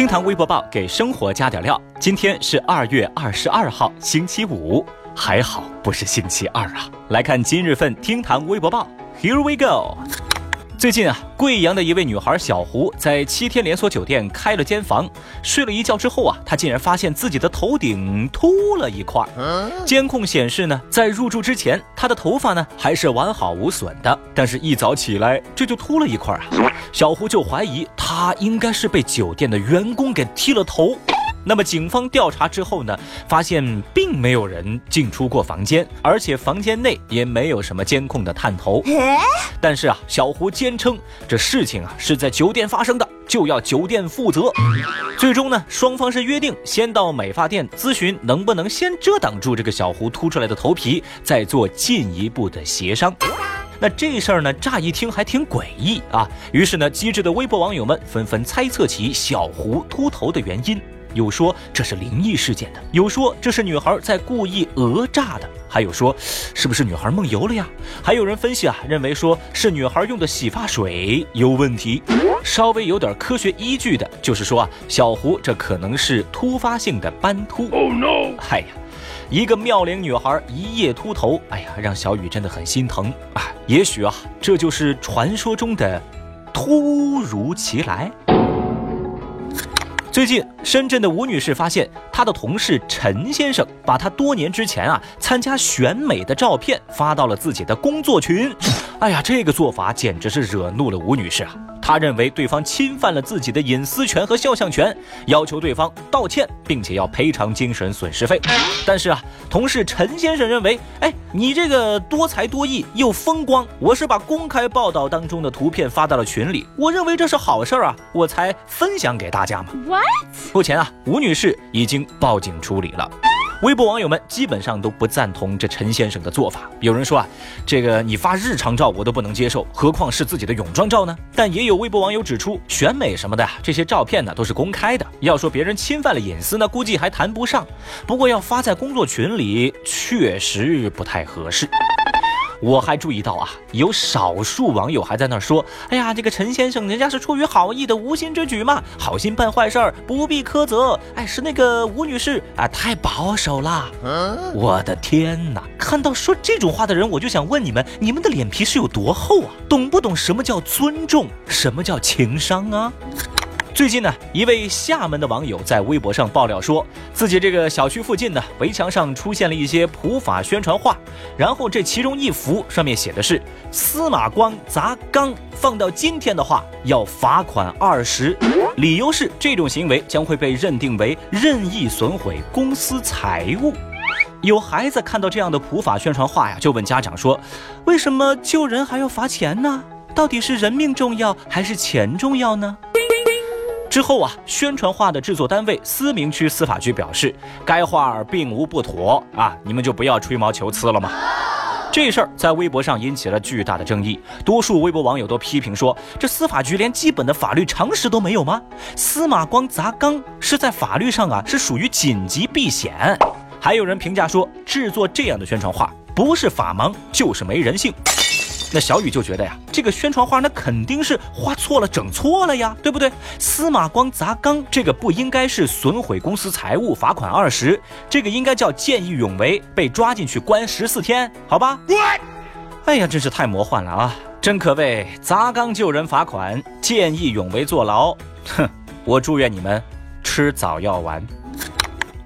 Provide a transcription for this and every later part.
厅堂微博报给生活加点料。今天是二月二十二号，星期五，还好不是星期二啊。来看今日份厅堂微博报，Here we go。最近啊，贵阳的一位女孩小胡在七天连锁酒店开了间房，睡了一觉之后啊，她竟然发现自己的头顶秃了一块。监控显示呢，在入住之前，她的头发呢还是完好无损的，但是一早起来这就秃了一块啊。小胡就怀疑她应该是被酒店的员工给剃了头。那么警方调查之后呢，发现并没有人进出过房间，而且房间内也没有什么监控的探头。但是啊，小胡坚称这事情啊是在酒店发生的，就要酒店负责。最终呢，双方是约定先到美发店咨询能不能先遮挡住这个小胡凸出来的头皮，再做进一步的协商。那这事儿呢，乍一听还挺诡异啊。于是呢，机智的微博网友们纷纷猜测起小胡秃头的原因。有说这是灵异事件的，有说这是女孩在故意讹诈的，还有说是不是女孩梦游了呀？还有人分析啊，认为说是女孩用的洗发水有问题。稍微有点科学依据的，就是说啊，小胡这可能是突发性的斑秃。Oh no！嗨呀，一个妙龄女孩一夜秃头，哎呀，让小雨真的很心疼啊。也许啊，这就是传说中的突如其来。最近，深圳的吴女士发现，她的同事陈先生把她多年之前啊参加选美的照片发到了自己的工作群。哎呀，这个做法简直是惹怒了吴女士啊！她认为对方侵犯了自己的隐私权和肖像权，要求对方道歉，并且要赔偿精神损失费。但是啊，同事陈先生认为，哎，你这个多才多艺又风光，我是把公开报道当中的图片发到了群里，我认为这是好事儿啊，我才分享给大家嘛。What？目前啊，吴女士已经报警处理了。微博网友们基本上都不赞同这陈先生的做法。有人说啊，这个你发日常照我都不能接受，何况是自己的泳装照呢？但也有微博网友指出，选美什么的这些照片呢都是公开的，要说别人侵犯了隐私呢，估计还谈不上。不过要发在工作群里，确实不太合适。我还注意到啊，有少数网友还在那说：“哎呀，这个陈先生人家是出于好意的无心之举嘛，好心办坏事儿不必苛责。”哎，是那个吴女士啊，太保守了。我的天哪！看到说这种话的人，我就想问你们：你们的脸皮是有多厚啊？懂不懂什么叫尊重？什么叫情商啊？最近呢，一位厦门的网友在微博上爆料说，自己这个小区附近呢，围墙上出现了一些普法宣传画，然后这其中一幅上面写的是“司马光砸缸”，放到今天的话要罚款二十，理由是这种行为将会被认定为任意损毁公司财物。有孩子看到这样的普法宣传画呀，就问家长说：“为什么救人还要罚钱呢？到底是人命重要还是钱重要呢？”之后啊，宣传画的制作单位思明区司法局表示，该画并无不妥啊，你们就不要吹毛求疵了嘛？这事儿在微博上引起了巨大的争议，多数微博网友都批评说，这司法局连基本的法律常识都没有吗？司马光砸缸是在法律上啊是属于紧急避险，还有人评价说，制作这样的宣传画不是法盲就是没人性。那小雨就觉得呀，这个宣传画那肯定是画错了、整错了呀，对不对？司马光砸缸，这个不应该是损毁公司财物，罚款二十，这个应该叫见义勇为，被抓进去关十四天，好吧？哎呀，真是太魔幻了啊！真可谓砸缸救人罚款，见义勇为坐牢。哼，我祝愿你们吃早药丸。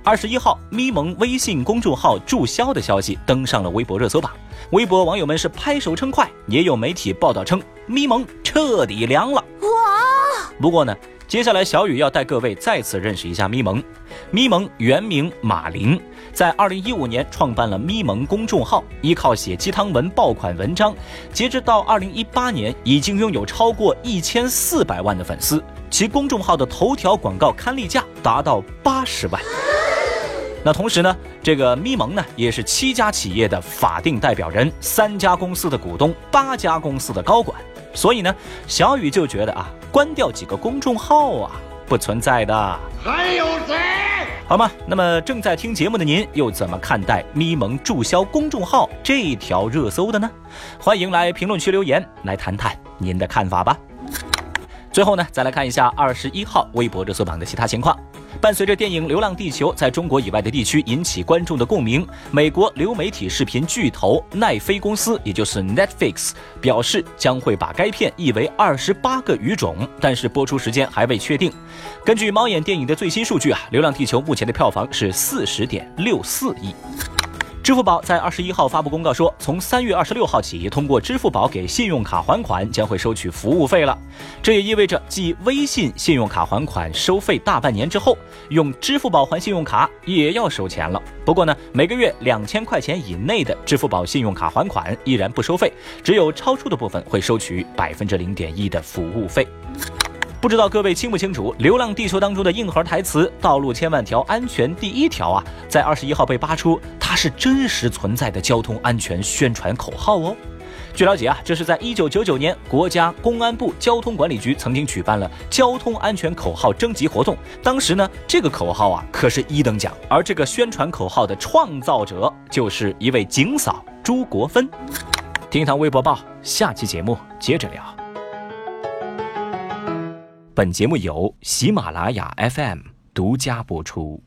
二十一号，咪蒙微信公众号注销的消息登上了微博热搜榜。微博网友们是拍手称快，也有媒体报道称咪蒙彻底凉了。哇！不过呢，接下来小雨要带各位再次认识一下咪蒙。咪蒙原名马林，在二零一五年创办了咪蒙公众号，依靠写鸡汤文爆款文章，截止到二零一八年已经拥有超过一千四百万的粉丝，其公众号的头条广告刊例价达到八十万。那同时呢，这个咪蒙呢也是七家企业的法定代表人，三家公司的股东，八家公司的高管。所以呢，小雨就觉得啊，关掉几个公众号啊，不存在的。还有谁？好吗？那么正在听节目的您又怎么看待咪蒙注销公众号这条热搜的呢？欢迎来评论区留言，来谈谈您的看法吧。最后呢，再来看一下二十一号微博热搜榜的其他情况。伴随着电影《流浪地球》在中国以外的地区引起观众的共鸣，美国流媒体视频巨头奈飞公司，也就是 Netflix，表示将会把该片译为二十八个语种，但是播出时间还未确定。根据猫眼电影的最新数据啊，《流浪地球》目前的票房是四十点六四亿。支付宝在二十一号发布公告说，从三月二十六号起，通过支付宝给信用卡还款将会收取服务费了。这也意味着，继微信信用卡还款收费大半年之后，用支付宝还信用卡也要收钱了。不过呢，每个月两千块钱以内的支付宝信用卡还款依然不收费，只有超出的部分会收取百分之零点一的服务费。不知道各位清不清楚，《流浪地球》当中的硬核台词“道路千万条，安全第一条”啊，在二十一号被扒出，它是真实存在的交通安全宣传口号哦。据了解啊，这是在一九九九年，国家公安部交通管理局曾经举办了交通安全口号征集活动，当时呢，这个口号啊可是一等奖，而这个宣传口号的创造者就是一位警嫂朱国芬。听堂微博报，下期节目接着聊。本节目由喜马拉雅 FM 独家播出。